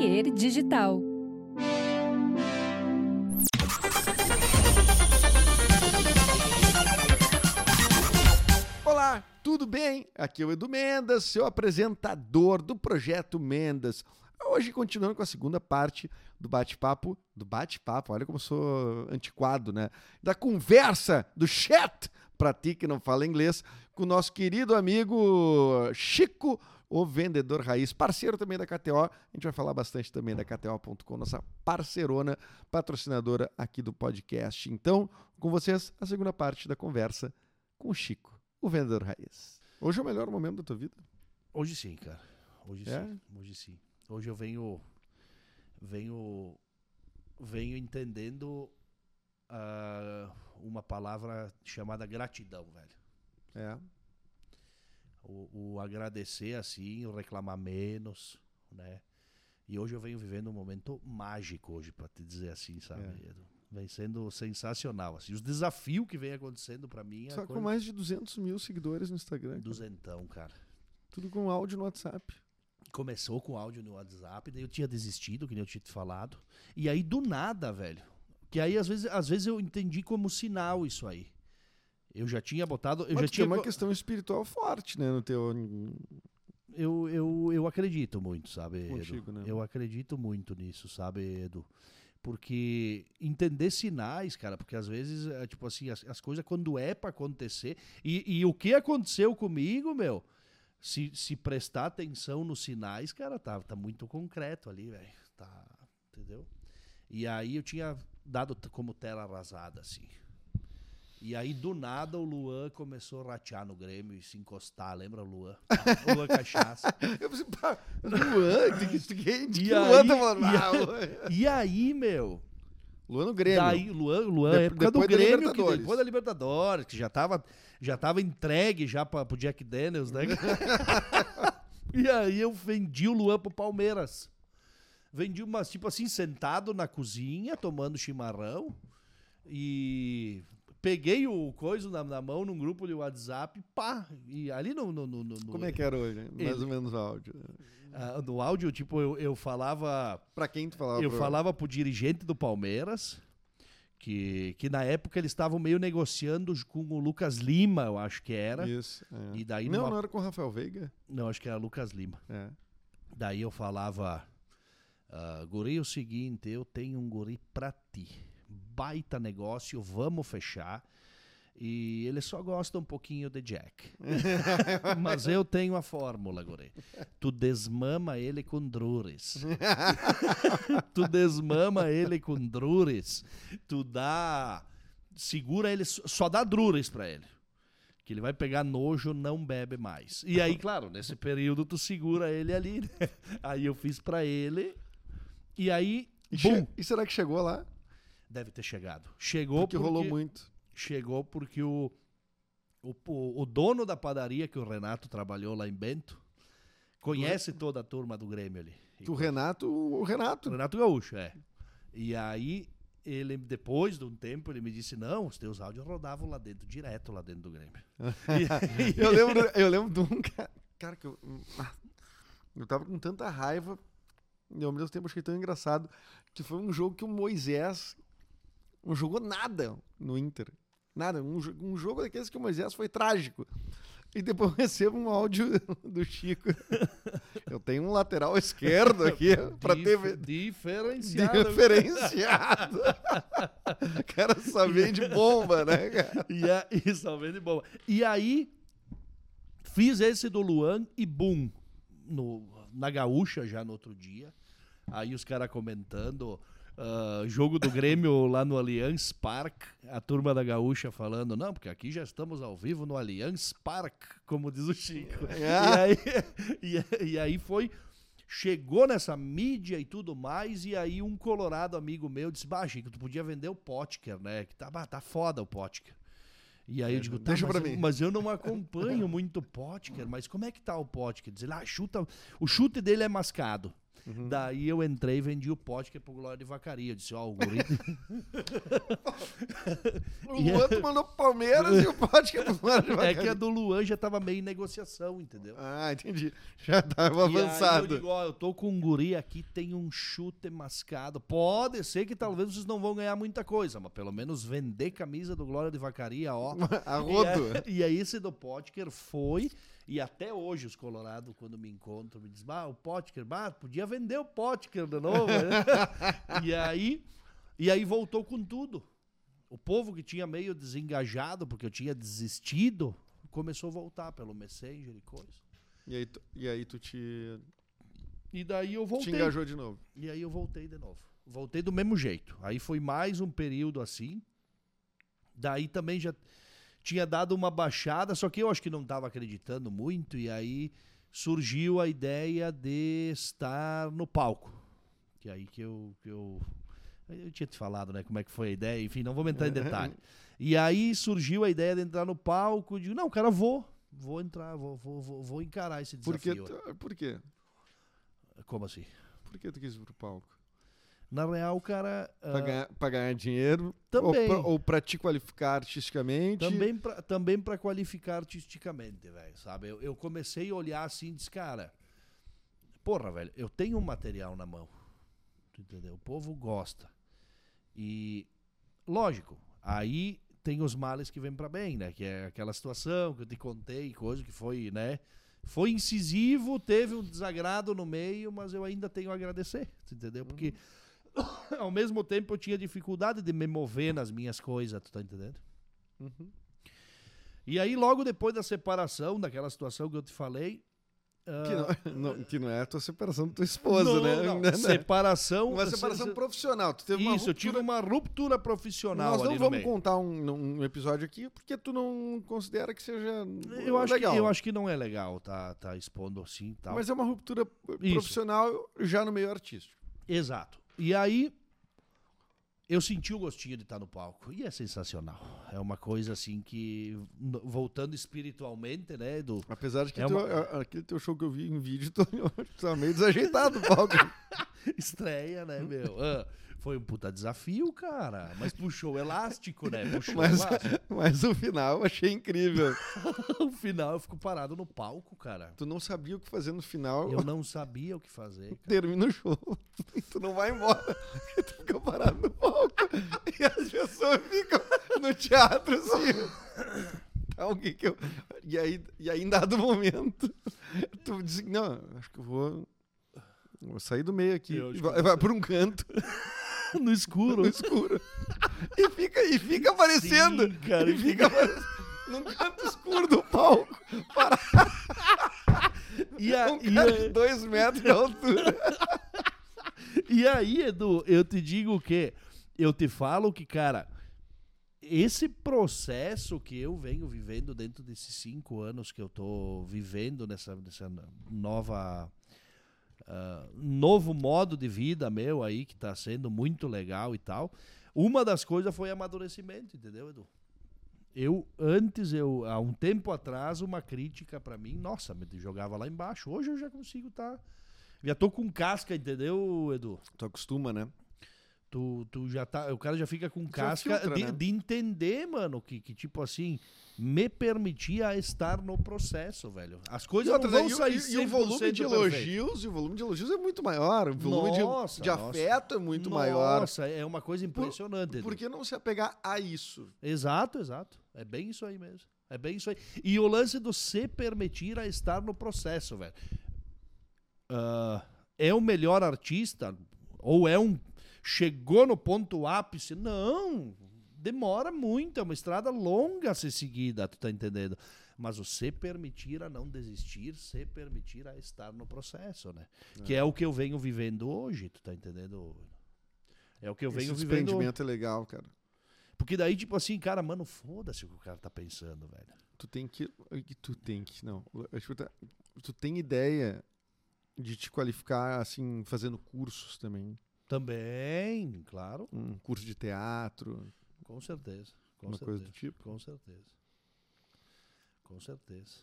Atelier Digital. Olá, tudo bem? Aqui é o Edu Mendes, seu apresentador do Projeto Mendes. Hoje continuando com a segunda parte do bate-papo, do bate-papo, olha como eu sou antiquado, né? Da conversa, do chat, para ti que não fala inglês, com o nosso querido amigo Chico, o vendedor raiz, parceiro também da KTO. A gente vai falar bastante também da KTO.com, nossa parceirona, patrocinadora aqui do podcast. Então, com vocês, a segunda parte da conversa com o Chico, o vendedor raiz. Hoje é o melhor momento da tua vida? Hoje sim, cara. Hoje É? sim. Hoje sim. Hoje eu venho venho venho entendendo ah, uma palavra chamada gratidão, velho. É. O, o agradecer assim, o reclamar menos, né? E hoje eu venho vivendo um momento mágico hoje, pra te dizer assim, sabe? É. Vem sendo sensacional, assim. Os desafios que vem acontecendo pra mim é Só com coisa- mais de 200 mil seguidores no Instagram. cara. duzentão, cara. Tudo com áudio no WhatsApp. começou com áudio no WhatsApp, daí eu tinha desistido, que nem eu tinha te falado. E aí do nada, velho. Que aí às vezes, às vezes eu entendi como sinal isso aí. Eu já tinha botado, eu Mas já tinha uma questão espiritual forte, né, no teu... eu, eu, eu acredito muito, sabe, Edu? Contigo, né? Eu acredito muito nisso, sabe, Edu? Porque entender sinais, cara, porque às vezes, é, tipo assim, as, as coisas quando é pra acontecer. E, e o que aconteceu comigo, meu? Se, se prestar atenção nos sinais, cara, tá, tá muito concreto ali, velho. Tá, entendeu? E aí eu tinha dado como tela arrasada, assim. E aí, do nada, o Luan começou a ratear no Grêmio e se encostar. Lembra o Luan? O Luan Cachaça. Eu pensei, pá, Luan, de que, de que, de que Luan aí- tá falando? e Ah, aí- Luan. E aí, meu, Luan no Grêmio. Daí, Luan, Luan De- época do Grêmio, que depois da Libertadores, que já tava, já tava entregue já pra, pro Jack Daniels, né? e aí eu vendi o Luan pro Palmeiras. Vendi umas, tipo assim, sentado na cozinha, tomando chimarrão. E peguei o coisa na, na mão num grupo de WhatsApp, pá. E ali no. no, no, no- Como é que era hoje? Mais Ele- ou menos o áudio. ah, no áudio, tipo, eu, eu falava. Pra quem tu falava? Eu pro- falava pro dirigente do Palmeiras, que, que na época eles estavam meio negociando com o Lucas Lima, eu acho que era. Isso. é. E daí não, numa- não era com o Rafael Veiga? Não, acho que era Lucas Lima. É. Daí eu falava, ah, guri, é o seguinte, eu tenho um guri pra ti. Baita negócio, vamos fechar. E ele só gosta um pouquinho de Jack. Mas eu tenho a fórmula, guri. Tu desmama ele com drures. tu desmama ele com drures. Tu dá. Segura ele, só dá drures pra ele. Que ele vai pegar nojo, não bebe mais. E aí, claro, nesse período tu segura ele ali. né? Aí eu fiz pra ele. E aí, E, bum, e será que chegou lá? Deve ter chegado. Chegou Porque porque, rolou muito. chegou porque o, o, o- dono da padaria que o Renato trabalhou lá em Bento conhece toda a turma do Grêmio ali. Tu, Renato, o Renato. o Renato Gaúcho, é. E aí, ele, depois de um tempo, ele me disse: Não, os teus áudios rodavam lá dentro, direto lá dentro do Grêmio. E- Eu lembro, eu lembro de um cara, cara que eu. Eu tava com tanta raiva e ao mesmo tempo achei tão engraçado que foi um jogo que o Moisés não jogou nada no Inter. Nada. Um, um jogo daqueles que o Moisés foi trágico. E depois eu recebo um áudio do Chico. Eu tenho um lateral esquerdo aqui Dif- ter Diferenciado. diferenciado. O cara só vende bomba, né, cara? E aí, só vendo de boa. E aí, fiz esse do Luan e bum, no, na gaúcha já no outro dia. Aí os caras comentando, ah, jogo do Grêmio lá no Allianz Park, a turma da gaúcha falando, não, porque aqui já estamos ao vivo no Allianz Park, como diz o Chico. E, aí, e, e aí foi, chegou nessa mídia e tudo mais, e aí um colorado amigo meu disse, bah, Chico, tu podia vender o Potker, né, que tá, bah, tá foda o Potker. E aí eu digo, tá, deixa mas, pra eu- mim. mas eu não acompanho muito o Potker, mas como é que tá o Potker? Diz ele, ah, chuta, o chute dele é mascado. Daí eu entrei e vendi o pote que é pro Glória de Vacaria. Eu disse, ó, o guri... O Luan tu mandou pro Palmeiras e o Pote que é pro Glória de é Vacaria. que a do Luan já tava meio em negociação, entendeu? Ah, entendi. Já tava E avançado. eu digo, ó, eu tô com um guri aqui, tem um chute mascado. Pode ser que talvez vocês não vão ganhar muita coisa, mas pelo menos vender camisa do Glória de Vacaria, ó. A rodo. E, e aí esse do Potker foi, e até hoje os Colorado, quando me encontram, me dizem, ah, o Potker, bah, podia vender o Potker de novo. né?" e aí, e aí voltou com tudo. O povo que tinha meio desengajado, porque eu tinha desistido, começou a voltar pelo Messenger e coisa. E aí, tu, e aí tu te, E daí eu te voltei. engajou de novo. E aí eu voltei de novo. Voltei do mesmo jeito. Aí foi mais um período assim. Daí também já tinha dado uma baixada, só que eu acho que não estava acreditando muito. E aí surgiu a ideia de estar no palco. Que aí que eu. Que eu eu tinha te falado, né? Como é que foi a ideia, enfim, não vou entrar em detalhe. E aí surgiu a ideia de entrar no palco. Eu digo, não, cara, vou. Vou entrar, vou, vou, vou, vou encarar esse Por que, desafio. por quê? Como assim? Por que tu quis ir pro palco? Na real, cara. Pra, ah, ganhar, pra ganhar dinheiro? Também. Ou pra, ou pra te qualificar artisticamente? Também pra, também pra qualificar artisticamente, velho, sabe? Eu, eu comecei a olhar assim e disse, cara, porra, velho, eu tenho um material na mão, entendeu? O povo gosta. E, lógico, aí tem os males que vêm pra bem, né? Que é aquela situação que eu te contei, coisa que foi, né? Foi incisivo, teve um desagrado no meio, mas eu ainda tenho a agradecer, entendeu? Porque ao mesmo tempo eu tinha dificuldade de me mover nas minhas coisas, tu tá entendendo? Uhum. E aí, logo depois da separação, daquela situação que eu te falei. Que, não, não- que não é a tua separação da tua esposa, não, né? não, Né? Separação. Uma separação se- profissional. Tu teve Isso, eu tive uma ruptura profissional. Nós não vamos contar um, um episódio aqui porque tu não considera que seja Eu acho, que, legal. eu acho que não é legal tá, tá expondo assim tal. Mas é uma ruptura Isso. profissional já no meio artístico. Exato. E aí, eu senti o gostinho de estar no palco. E é sensacional. É uma coisa assim que, voltando espiritualmente, né, Edu? Apesar de que É teu- uma- aquele teu show que eu vi em vídeo, tu tá meio desajeitado no palco. Estreia, né, meu? Ah, foi um puta desafio, cara. Mas puxou elástico, né? Puxou Mas, elástico. mas o final eu achei incrível. No final eu fico parado no palco, cara. Tu não sabia o que fazer no final, Eu não sabia o que fazer. cara. termina o show. E tu não vai embora. E tu fica parado no palco. E as pessoas ficam no teatro assim. Tá, o que que eu... e, aí, e aí, em dado momento, tu diz: Não, acho que eu vou. Vou sair do meio aqui. E vai, vai por um canto, No escuro. no escuro. E fica, e fica aparecendo. Sim, cara, E fica aparecendo. Num canto escuro do palco. E, a- Um e cara a- de dois metros de altura. e aí, Edu, eu te digo o quê? Eu te falo que, cara, esse processo que eu venho vivendo dentro desses cinco anos que eu tô vivendo nessa, nessa nova. Ah, novo modo de vida meu aí, que tá sendo muito legal e tal. Uma das coisas foi amadurecimento, entendeu, Edu? Eu, antes, eu, há um tempo atrás, uma crítica pra mim, nossa, me jogava lá embaixo. Hoje eu já consigo estar. Já tô com casca, entendeu, Edu? Tu acostuma, né? Tu, tu já tá. O cara já fica com casca filtra, de, né? de entender, mano, que, que tipo assim, me permitia estar no processo, velho. As E, coisas outra, não vão E sair e, e o volume 100% de perfeito. elogios, e o volume de elogios é muito maior. O volume de- Nossa, de, nossa. afeto é muito maior. Nossa, é uma coisa impressionante. Edu. Por que não se apegar a isso? Exato, exato. É bem isso aí mesmo. É bem isso aí. E o lance do se permitir a estar no processo, velho. Ah, é o melhor artista? Ou é um. Chegou no ponto ápice? Não. Demora muito. É uma estrada longa a ser seguida, tu tá entendendo? Mas o se permitir a não desistir, se permitir a estar no processo, né? Que é o que eu venho vivendo hoje, tu tá entendendo? É o que eu venho Esse vivendo. desprendimento é legal, cara. Porque daí, tipo assim, cara, mano, foda-se o que o cara tá pensando, velho. Tu tem que. Tu tem que. Não. Tu tem ideia de te qualificar, assim, fazendo cursos também. Também, claro, Um curso de teatro, com certeza. Com uma certeza. coisa do tipo. Com certeza. Com certeza.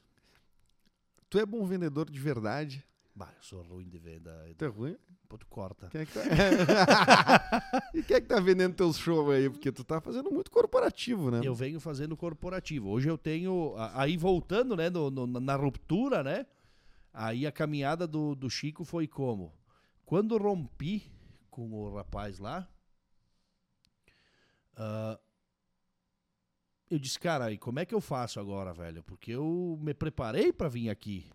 Tu é bom vendedor de verdade? Bah, eu sou ruim de venda. Tu é ruim? Pô, tu corta. Quem é que tá... e quem é que tá vendendo teus shows aí? Porque tu tá fazendo muito corporativo, né? Eu venho fazendo corporativo. Hoje eu tenho. Aí voltando, né, no- no- na ruptura, né? Aí a caminhada do, do Chico foi como? Quando rompi com o rapaz lá, ah, eu disse, cara, e como é que eu faço agora, velho? Porque eu me preparei pra vir aqui.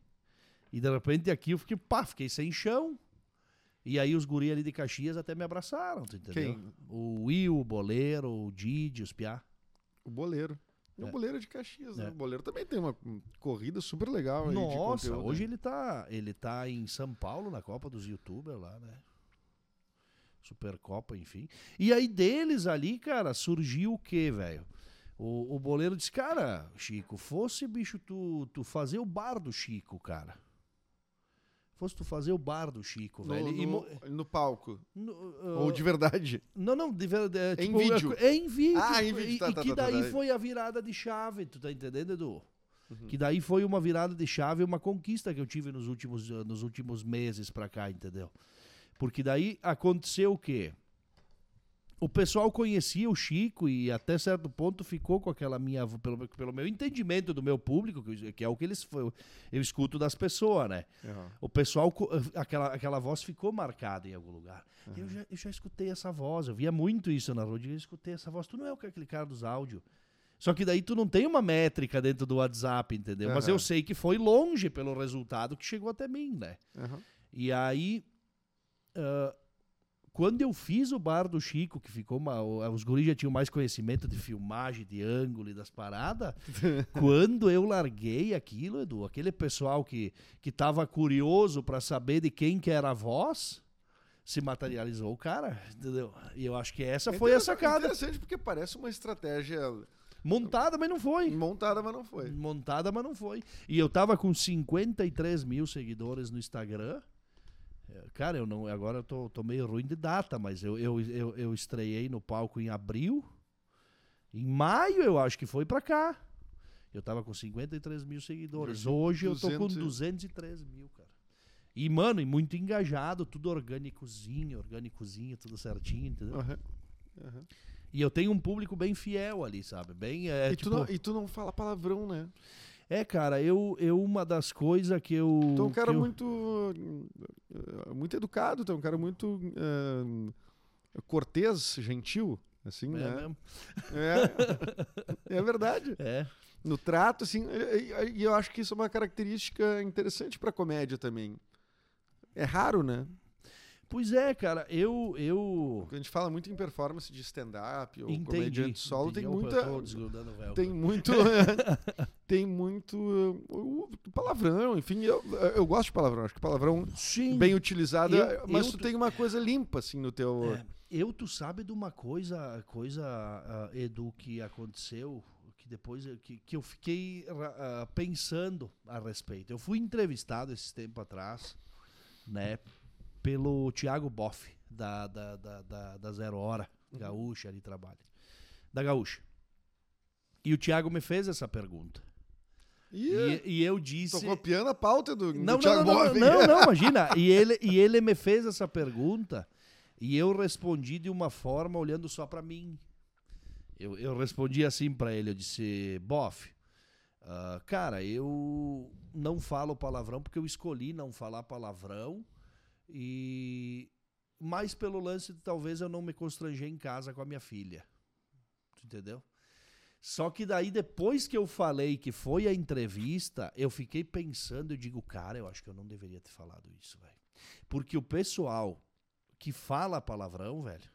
E de repente aqui eu fiquei, pá, fiquei sem chão. E aí os guri ali de Caxias até me abraçaram, tu entendeu? Quem? O Will, o Boleiro, o Didi, os Piá. O boleiro. E o É. boleiro de Caxias, né? É. O boleiro também tem uma corrida super legal aí de Nossa, hoje né? ele tá, ele tá em São Paulo na Copa dos Youtubers lá, né? Supercopa, enfim. E aí deles ali, cara, surgiu o quê, velho? O, o boleiro disse, cara, Chico, fosse, bicho, tu, tu fazer o bar do Chico, cara. Fosse tu fazer o bar do Chico, No, velho. e no, mo- no palco. no, Ou ah, de verdade. Não, não, de verdade. Em tipo, vídeo. É, é em vídeo. Ah, em vídeo, E, tá, e tá, que tá, tá, daí tá. foi a virada de chave, tu tá entendendo, Edu? Uhum. Que daí foi uma virada de chave, uma conquista que eu tive nos últimos, nos últimos meses pra cá, entendeu? Porque daí aconteceu o quê? O pessoal conhecia o Chico e até certo ponto ficou com aquela minha, pelo, pelo meu entendimento do meu público, que, é o que eles eu, eu escuto das pessoas, né? Aham. O pessoal, aquela, aquela voz ficou marcada em algum lugar. Eu, já, eu já escutei essa voz, eu via muito isso na rua, eu escutei essa voz. Tu não é aquele cara dos áudios. Só que daí tu não tem uma métrica dentro do WhatsApp, entendeu? Mas Aham. eu sei que foi longe pelo resultado que chegou até mim, né? Aham. E aí, ah, quando eu fiz o bar do Chico, que ficou uma, o- os guris já tinham mais conhecimento de filmagem, de ângulo e das paradas, quando eu larguei aquilo, Edu, aquele pessoal que, que tava curioso para saber de quem que era a voz, se materializou o cara, entendeu? E eu acho que essa É foi a sacada. Interessante porque parece uma estratégia Montada, mas não foi. montada, mas não foi. Montada, mas não foi. E eu tava com 53 mil seguidores no Instagram. É, Cara, eu não. Agora eu tô, tô meio ruim de data, mas eu, eu, eu, eu estreiei no palco em abril. Em maio, eu acho que foi pra cá. Eu tava com 53 mil seguidores. Hoje eu tô com 200 e- 213 mil, cara. E, mano, e muito engajado, tudo orgânicozinho, orgânicozinho, tudo certinho, entendeu? Aham. Aham. E eu tenho um público bem fiel ali, sabe? Bem. É, e, tipo, tu não, e tu não fala palavrão, né? É, cara, eu, eu uma das coisas que eu. Tu é um cara eu- muito. eh, Muito educado, tu é um cara muito. eh, cortês, gentil, assim, É né? mesmo? É, é verdade. É. No trato, assim, e eu acho que isso é uma característica interessante pra comédia também. É raro, né? Pois é, cara, eu. eu... A gente fala muito em performance de stand-up ou Entendi. comediante solo, entendi. tem Opa, muita. véu. Tem muito. tem muito. uh, palavrão, enfim, eu, eu gosto de palavrão. Acho que palavrão Sim. bem utilizado, Eu- mas eu tu tem uma coisa limpa, assim, no teu. É, eu, tu sabe de uma coisa, coisa ah, Edu, que aconteceu, que depois eu- que, que eu fiquei ah, pensando a respeito. Eu fui entrevistado esse tempo atrás, né, pelo Thiago Boff, da, da, da, da, Zero Hora, Gaúcha, ali trabalha. Da Gaúcha. E o Thiago me fez essa pergunta. Ih, E, e eu disse. tô copiando a pauta do, Não, não, Thiago não, não, Boff. não, não, imagina. E ele, e ele me fez essa pergunta e eu respondi de uma forma olhando só pra mim. Eu, eu respondi assim pra ele, eu disse, Boff, ah, cara, eu não falo palavrão porque eu escolhi não falar palavrão e mais pelo lance de talvez eu não me constranger em casa com a minha filha. Tu entendeu? Só que daí, depois que eu falei que foi a entrevista, eu fiquei pensando, eu digo, cara, eu acho que eu não deveria ter falado isso, velho. Porque o pessoal que fala palavrão, velho,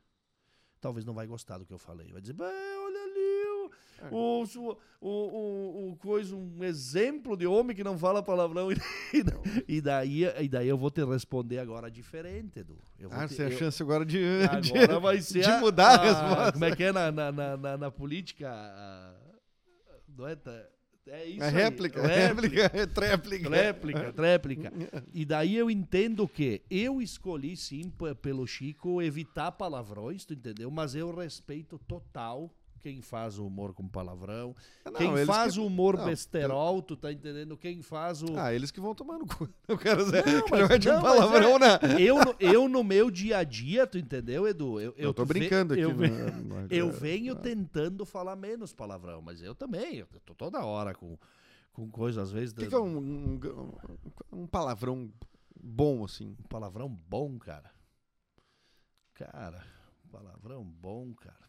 talvez não vai gostar do que eu falei. Vai dizer, "Bah, olha ali, o, É. o, o, o, coisa, um exemplo de homem que não fala palavrão. E, daí, e daí eu vou te responder agora diferente, Edu. Eu Ah, você tem a chance agora de, Agora de, vai ser de mudar a, resposta. Como é que é na, na, na, na- política? não é, tá- é isso É aí. réplica, Réplica, réplica, é tréplica. réplica, tréplica. E daí eu entendo que eu escolhi sim pelo Chico evitar palavrões, tu entendeu? Mas eu respeito total, quem faz o humor com palavrão, Não, quem faz que- o humor não, besterol, tu tá entendendo? Quem faz o. Ah, eles que vão tomar no cu. Eu quero dizer, Não, que mas- não é um palavrão, né? eu, no- eu no meu dia a dia, tu entendeu, Edu? Eu, Eu tô tu ve- brincando aqui. Eu, ve- né? Mas, eu é, venho é. tentando falar menos palavrão, mas eu também. Eu tô toda hora com, com coisa, às vezes. O que, que é um, um, um palavrão bom, assim? Um palavrão bom, cara. Cara, palavrão bom, cara.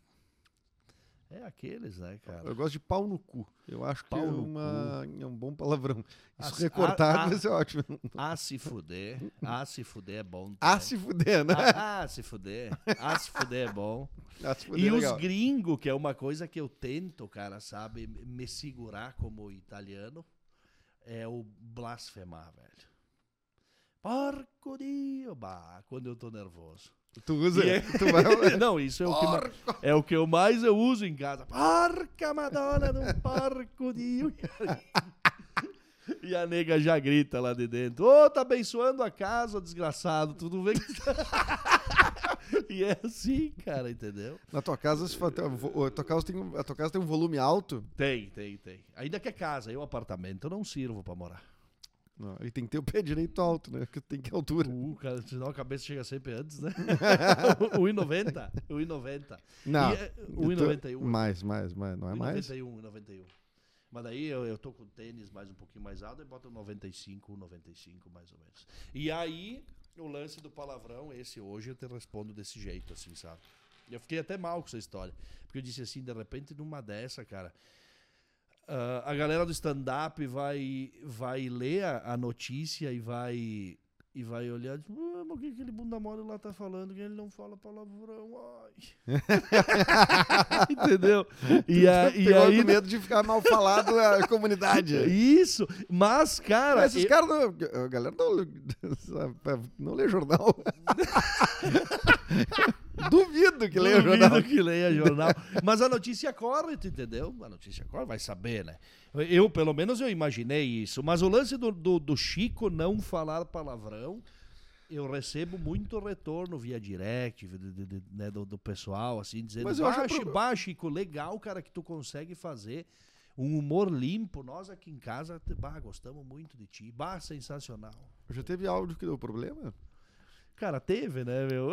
É aqueles, né, cara? Eu gosto de pau no cu. Eu acho que Pau é, no uma, é um bom palavrão. Isso Ah, recortado ah, ah. vai ser ótimo. Ah, se fuder. Ah, se fuder é bom. Ah, também. se fuder, né? Ah, ah, se fuder. Ah, se fuder é bom. Ah, fuder E é os gringos, que é uma coisa que eu tento, cara, sabe, me segurar como italiano, é o blasfemar, velho. Porco Dio, bah, quando eu tô nervoso. Tu usa, é- tu vai... Não, isso é o, que ma- é o que eu mais eu uso em casa. Porca Madonna do porco Dio. E a nega já grita lá de dentro. Ô, tá abençoando a casa, desgraçado. Tudo bem. E é assim, cara, entendeu? Na tua casa, se fa- a tua casa tem, um- a tua casa tem um volume alto. Tem, tem, tem. Ainda que é casa, eu apartamento, eu não sirvo pra morar. Não, e tem que ter o pé direito alto, né? Porque tem que ter altura. Uh, cara, senão a cabeça chega sempre antes, né? 1,90. 1,90. Não. E é 1,91. Mais, mais, mais. Não é mais? 91, 91. Mas daí eu, eu tô com tênis mais um pouquinho mais alto e boto 95, 95 mais ou menos. E aí, o lance do palavrão, esse hoje eu te respondo desse jeito, assim, sabe? Eu fiquei até mal com essa história. Porque eu disse assim, de repente, numa dessa, cara. Ah, a galera do stand-up vai, vai ler a, a notícia e vai. E vai olhar e diz, "Ah, mas o que aquele bunda mole lá tá falando? Que ele não fala palavrão. Ai. Entendeu? E, a, e aí. medo de ficar mal falado a comunidade. Isso, mas, cara. Mas esses eu- caras não. A galera não, não lê jornal. Duvido que leia Duvido jornal. que leia jornal. Mas a notícia corre, tu entendeu? A notícia corre, vai saber, né? Eu, pelo menos, eu imaginei isso. Mas o lance do, do, do Chico não falar palavrão, eu recebo muito retorno via direct de- de- de- né, do, do pessoal, assim, dizendo, Mas eu acho pro- bah, Chico, legal, cara, que tu consegue fazer um humor limpo. Nós aqui em casa, bah, gostamos muito de ti. Bah, sensacional. Já teve áudio que deu problema? Cara, teve, né, meu?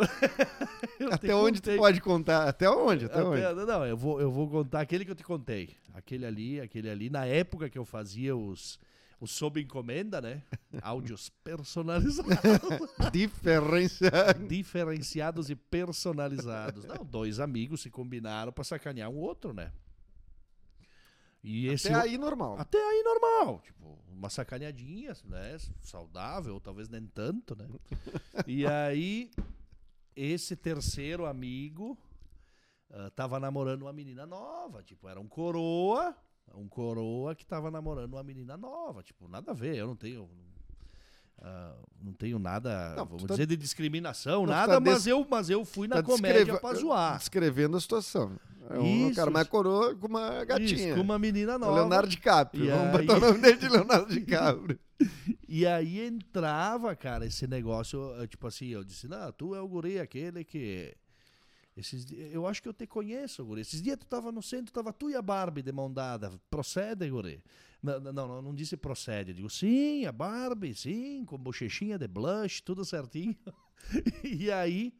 Até onde tu contei. pode contar? Até onde? Até onde? Até- não, eu vou, eu vou contar aquele que eu te contei. Aquele ali, aquele ali. Na época que eu fazia os, os sob encomenda, né? Áudios personalizados. Diferença. diferenciados e personalizados. Não, dois amigos se combinaram pra sacanear um outro, né? E esse. Até aí normal. Até aí normal. Tipo, uma sacaneadinha, né? Saudável, ou talvez nem tanto, né? E aí, esse terceiro amigo ah, tava namorando uma menina nova. Tipo, era um coroa. Um coroa que tava namorando uma menina nova. Tipo, nada a ver. Eu não tenho. ah, não tenho nada, Não, vamos tá- dizer, de discriminação, Não, nada, tá mas, des- eu, mas eu fui na Tá comédia descreva- pra zoar. Descrevendo a situação. É um Isso. cara mais coroa com uma gatinha. Isso, com uma menina É o nova. Leonardo DiCaprio. E Vamos aí- botar o nome dele de Leonardo DiCaprio. E aí entrava, cara, esse negócio, tipo assim, eu disse, não, tu é o guri aquele que... Esses, eu acho que eu te conheço, guri. Esses dias tu tava no centro, tava tu e a Barbie de mão dada. Procede, guri? Não, não, não, não disse procede. Eu digo, sim, a Barbie, sim, com bochechinha de blush, tudo certinho. e aí,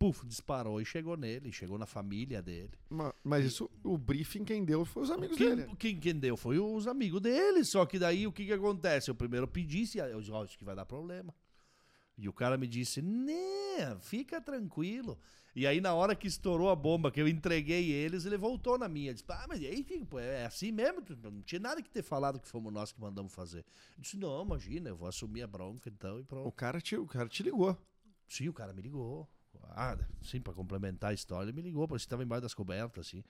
puf, disparou e chegou nele, chegou na família dele. Ma- Mas isso, o briefing quem deu foi os amigos Quem, dele. quem, quem deu foi os amigos dele. Só que daí o que, que acontece? Eu primeiro pedisse, eu disse, ó, isso que vai dar problema. E o cara me disse, né, fica tranquilo. E aí, na hora que estourou a bomba, que eu entreguei eles, ele voltou na minha. Disse, ah, mas aí, pô, é assim mesmo? Não tinha nada que ter falado que fomos nós que mandamos fazer. Eu disse, não, imagina, eu vou assumir a bronca então e O pronto. cara te, o cara te ligou. Sim, o cara me ligou. Ah, sim, pra complementar a história, ele me ligou, porque estava embaixo das cobertas, assim.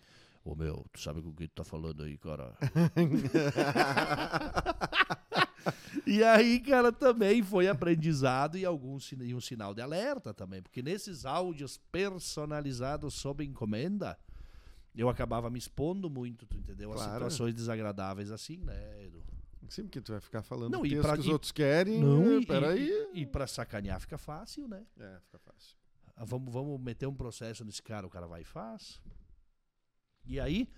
Ô meu, tu sabe com o que tu tá falando aí, cara? e aí, cara, também foi aprendizado e, algum, e um sinal de alerta também, porque nesses áudios personalizados sob encomenda, eu acabava me expondo muito, tu entendeu? Claro. situações desagradáveis assim, né, Edu? Sim, porque tu vai ficar falando Não, e pra- que os e- outros querem. Não, e, peraí. e, e pra sacanear fica fácil, né? É, fica fácil. Ah, Vamos, vamos meter um processo nesse cara, o cara vai e faz. E aí,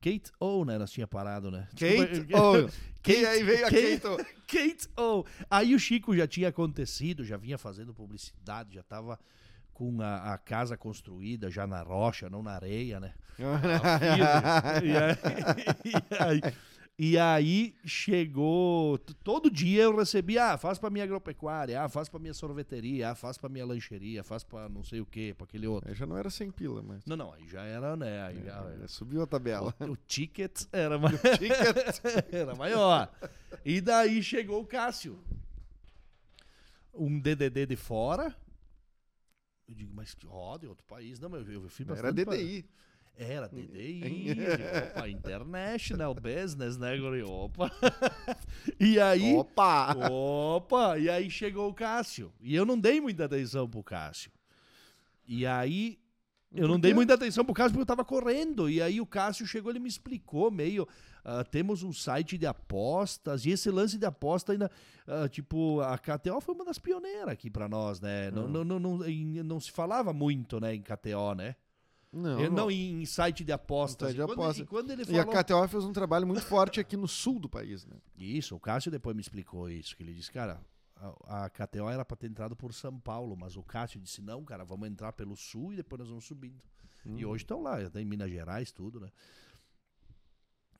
Kate O, né? Nós tinha parado, né? Kate Desculpa, O. Kate- E aí veio a Kate- Kate O. Kate O. Aí o Chico já tinha acontecido, já vinha fazendo publicidade, já tava com a, a casa construída, já na rocha, não na areia, né? e, aí, e, aí, e aí chegou. Todo dia eu recebia, ah, faz pra minha agropecuária, ah, faz pra minha sorveteria, ah, faz pra minha lancheria, faz pra não sei o que, pra aquele outro. Aí já não era 100 pila, mas. Não, não, aí já era, né? Aí já, É, subiu a tabela. o ticket era, ma- Ticket. era maior. E daí chegou o Cássio. Um DDD de fora. Eu digo, mas ó, de outro país. Não, mas eu, eu fui Era bastante pra- DDI. Era DDI, opa, International Business, né, guri? Opa. E aí, Opa! opa, e aí chegou o Cássio. E eu não dei muita atenção pro Cássio. E aí, eu não dei muita atenção pro Cássio porque eu tava correndo. E aí o Cássio chegou, ele me explicou meio. ah, temos um site de apostas, e esse lance de aposta ainda. ah, tipo, a KTO foi uma das pioneiras aqui pra nós, né? Não, Hum. não, não, não, em- não se falava muito, né, em KTO, né? Não, Eu não em site de apostas. Site de E quando-. E quando ele E a falou... KTO fez um trabalho muito forte aqui no sul do país, né? Isso, o Cássio depois me explicou isso, que ele disse, cara, a, a KTO era pra ter entrado por São Paulo, mas o Cássio disse, não, cara, vamos entrar pelo sul e depois nós vamos subindo. Hum. E hoje estão lá, até em Minas Gerais, tudo, né?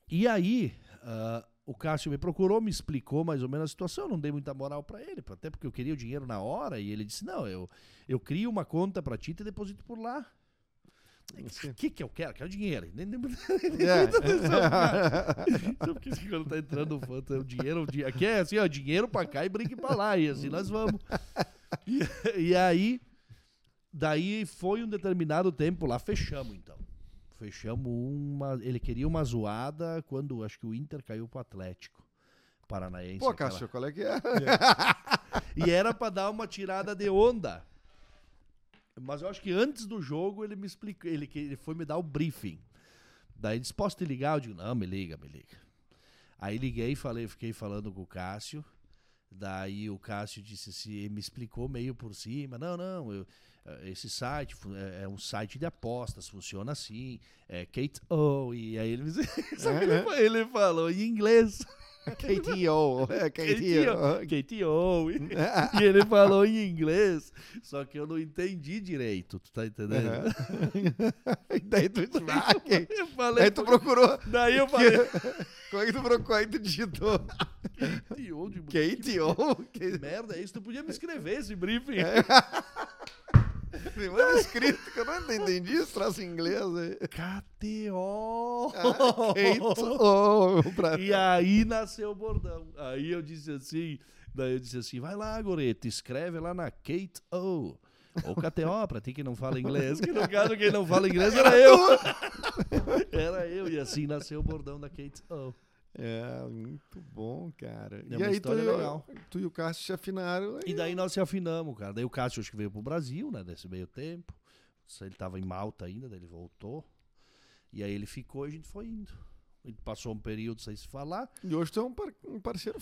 E aí, ah, o Cássio me procurou, me explicou mais ou menos a situação, eu não dei muita moral pra ele, até porque eu queria o dinheiro na hora, e ele disse, não, eu, eu crio uma conta pra ti e te deposito por lá. O que que eu quero? Quero dinheiro. Nem- nem- É. Só porque assim, quando tá entrando o fã, é o dinheiro, o dinheiro. Aqui é assim, ó, dinheiro pra cá e brinque pra lá. E assim nós vamos. E, e aí, daí foi um determinado tempo lá, fechamos então. Fechamos uma. Ele queria uma zoada quando acho que o Inter caiu pro Atlético Paranaense. Pô, aquela- Cássio, qual é que é? E era pra dar uma tirada de onda. Mas eu acho que antes do jogo ele me explicou, ele, ele foi me dar o briefing. Daí disse, posso te ligar? Eu digo, não, me liga, me liga. Aí liguei e falei, fiquei falando com o Cássio. Daí o Cássio disse assim, me explicou meio por cima. Não, não, eu- esse site fu- é é um site de apostas, funciona assim. É Kate O. E aí ele É, fa- ele falou em inglês. KTO. É KTO. KTO. E, ele falou em inglês, só que eu não entendi direito, tu tá entendendo? E daí tu disse, ah, Eu falei, Aí tu procurou. daí eu falei, Como é que tu procurou? Aí tu digitou KTO, KTO. Que... merda é isso? Tu podia me escrever esse briefing. Me manda escrito, que eu não entendi esse troço em inglês aí. KTO. Ah. E aí nasceu o bordão. Aí eu disse assim, daí eu disse assim, vai lá, Goreto, escreve lá na Kate O. Ou KTO, pra ti que não fala inglês. Que no caso, quem não fala inglês era eu. Era eu. E assim nasceu o bordão da Kate O. É, muito bom, cara. É e uma aí tu, história legal. tu e o Cássio se afinaram. E daí nós se afinamos, cara. Daí o Cássio acho que veio pro Brasil, né? Nesse meio tempo. Ele tava em Malta ainda, daí ele voltou. E aí ele ficou e a gente foi indo. A gente passou um período sem se falar. E hoje tu é um, par- um parceiro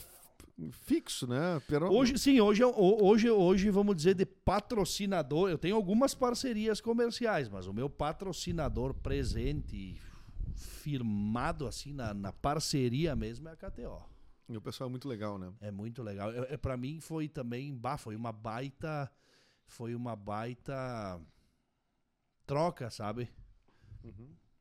fixo, né? Pero... Hoje, sim, hoje, é- ho- hoje, hoje, vamos dizer, de patrocinador. Eu tenho algumas parcerias comerciais, mas o meu patrocinador presente, firmado assim na, na parceria mesmo, é a KTO. E o pessoal é muito legal, né? É muito legal. É, é, para mim foi também, bah, foi uma baita, foi uma baita troca, sabe?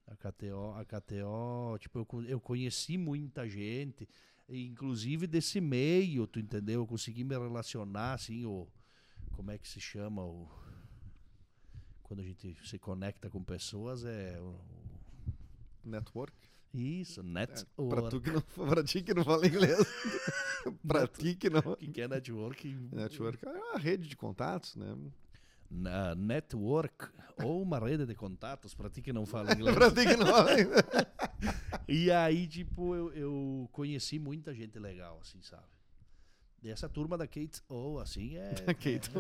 A KTO, a KTO, tipo, eu, eu conheci muita gente, inclusive desse meio, tu entendeu? Eu consegui me relacionar, assim, o, como é que se chama o, quando a gente se conecta com pessoas, é o, Network. isso, É, network. pra, tu que não, pra ti que não fala inglês. pra ti que não. O que é networking? Network é uma rede de contatos, né? Na network ou uma rede de contatos, pra ti que não fala inglês. pra ti que não fala inglês. E aí, tipo, eu, eu conheci muita gente legal, assim, sabe? Essa turma da Kate O, assim, é, Kate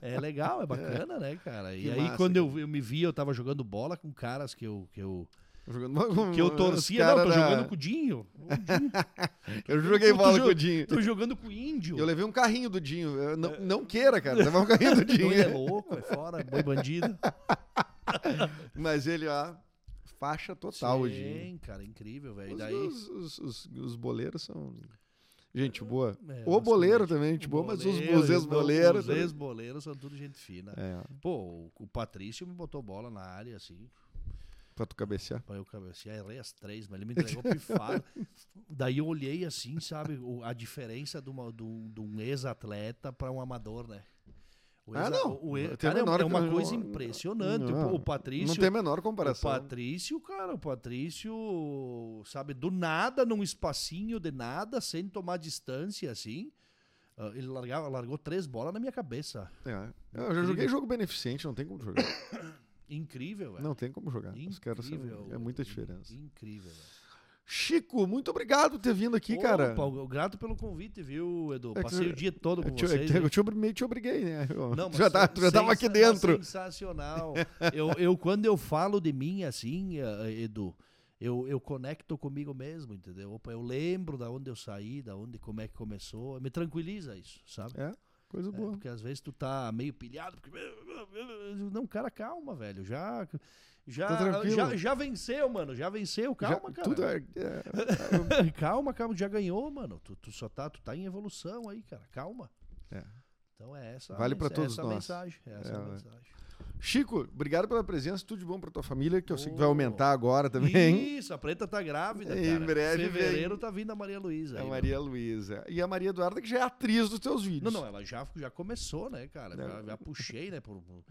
é, é legal, é bacana, né, cara? E Que aí, massa, quando eu, eu me vi, eu tava jogando bola com caras que eu, que eu, Jogando que eu torcia. Não, tô da- jogando com o Dinho. O Dinho. Eu joguei bola jo- com o Dinho. Tô jogando com o Índio. Eu levei um carrinho do Dinho. Não, não queira, cara. Levar um carrinho do Dinho. ele é louco, é fora, boi bandido. Mas ele, ó, faixa total hoje. Sim, cara, incrível, velho. Os, Daí. os, os, os- os boleiros são gente boa. É, o boleiro basicamente. também, gente boa, mas os, Boleiro, os ex-boleiros. Os ex-boleiros são tudo gente fina. É, Pô, o, o Patrício me botou bola na área, assim, pra tu cabecear. pra eu cabecear. Errei as três, mas ele me entregou pifado. Daí eu olhei assim, sabe, o- a diferença de, uma, de um, ex-atleta pra um amador, né? O Ah, não. O, o cara, é, é uma coisa impressionante. não, o, o Patrício. Não tem a menor O comparação. Patrício, cara, o Patrício, sabe, do nada, num espacinho de nada, sem tomar distância, assim, ah, ele largava, largou três bolas na minha cabeça. É. Eu já joguei jogo beneficente, não tem como jogar. Incrível, velho. Não tem como jogar. Os caras são, Incrível, é muita diferença. Incrível, velho. Chico, muito obrigado por ter vindo aqui, cara. Opa, grato pelo convite, viu, Edu? É Passei eu- o dia todo com Eu te, vocês. eu te, meio te obriguei, né? Eu- Não, já, tá, já tava aqui dentro. Sensacional. eu, eu, quando eu falo de mim assim, eh, Edu, eu, eu conecto comigo mesmo, entendeu? Opa, eu lembro da onde eu saí, da onde, como é que começou. Me tranquiliza isso, sabe? É, coisa É, boa. porque às vezes tu tá meio pilhado. Porque... Não, cara, calma, velho. Já, Tá já, tranquilo. já, já venceu, mano. Já venceu, calma, Já- cara. Tudo é, é- calma, calma, já ganhou, mano. Tu, tu só tá, tu tá em evolução aí, cara. Calma. É. Então é essa. Vale mens- todos essa nós. mensagem. É essa É, a é. mensagem. Chico, obrigado pela presença. Tudo de bom pra tua família, que eu sei que vai Oh. aumentar agora também. Isso, a preta tá grávida, Em cara. breve Fevereiro vem. tá vindo a Maria Luísa. A aí, Maria Luísa. E a Maria Eduarda, que já é atriz dos teus Não, vídeos. não, ela já, já começou, né, cara? Não. Já, já puxei, né? Por, por-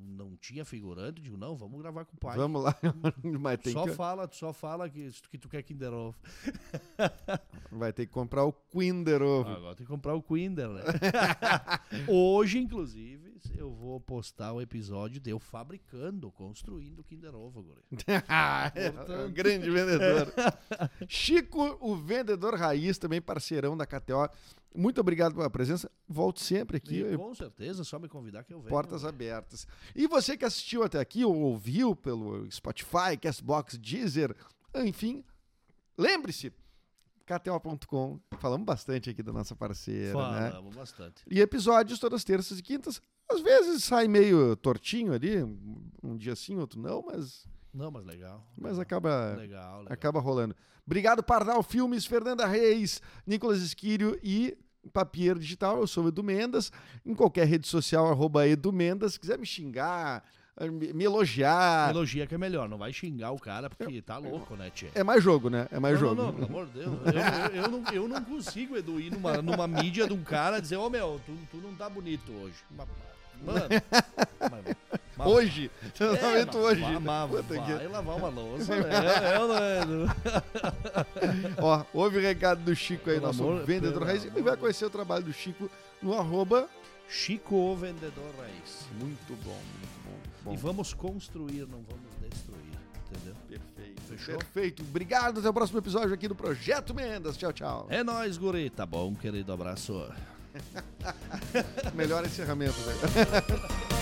não tinha figurante, digo, não, vamos gravar com o pai. Vamos lá. Mas tem só que, fala, só fala que, que tu quer Kinder Ovo. vai ter que comprar o Kinder Ovo. Agora tem que comprar o Kinder, né? Hoje, inclusive, eu vou postar o episódio de eu fabricando, construindo o Kinder Ovo, guri. é um grande vendedor. Chico, o vendedor raiz, também parceirão da KTO. Muito obrigado pela presença. Volte sempre aqui. E, com certeza, só me convidar que eu venho. Portas abertas. E você que assistiu até aqui ou ouviu pelo Spotify, Castbox, Deezer, enfim, lembre-se, KTO.com. Falamos bastante aqui da nossa parceira, né? Falamos bastante. E episódios todas terças e quintas. Às vezes sai meio tortinho ali, um dia sim, outro não, mas, Não, mas legal. mas legal, acaba, Legal, legal. acaba rolando. Obrigado, Pardal Filmes, Fernanda Reis, Nicolas Esquírio e Papier Digital. Eu sou o Edu Mendas. Em qualquer rede social, arroba Edu Mendas. Se quiser me xingar, me me elogiar. Elogia que é melhor, não vai xingar o cara porque tá louco, né, Tchê? É mais jogo, né? É mais não, jogo. não, não, pelo amor de Deus. Eu, eu, eu não, eu não consigo, Edu, ir numa, numa mídia de um cara e dizer, ô meu, tu, tu não tá bonito hoje. Mas, Mano, mas- Hoje. É, Treinamento mas hoje. vai- mas Puta que- vai lavar uma louça, né? É, é? Ó, ouve o recado do Chico aí, Pelo nosso amor- vendedor raiz. E vai conhecer o trabalho do Chico no arroba. Chico, o vendedor raiz. Muito bom, muito bom. bom. E vamos construir, não vamos destruir, entendeu? Perfeito. Fechou? Perfeito. Obrigado. Até o próximo episódio aqui do Projeto Mendas. Tchau, tchau. É nóis, guri. Tá bom, querido. Abraço. Melhor encerramento, velho.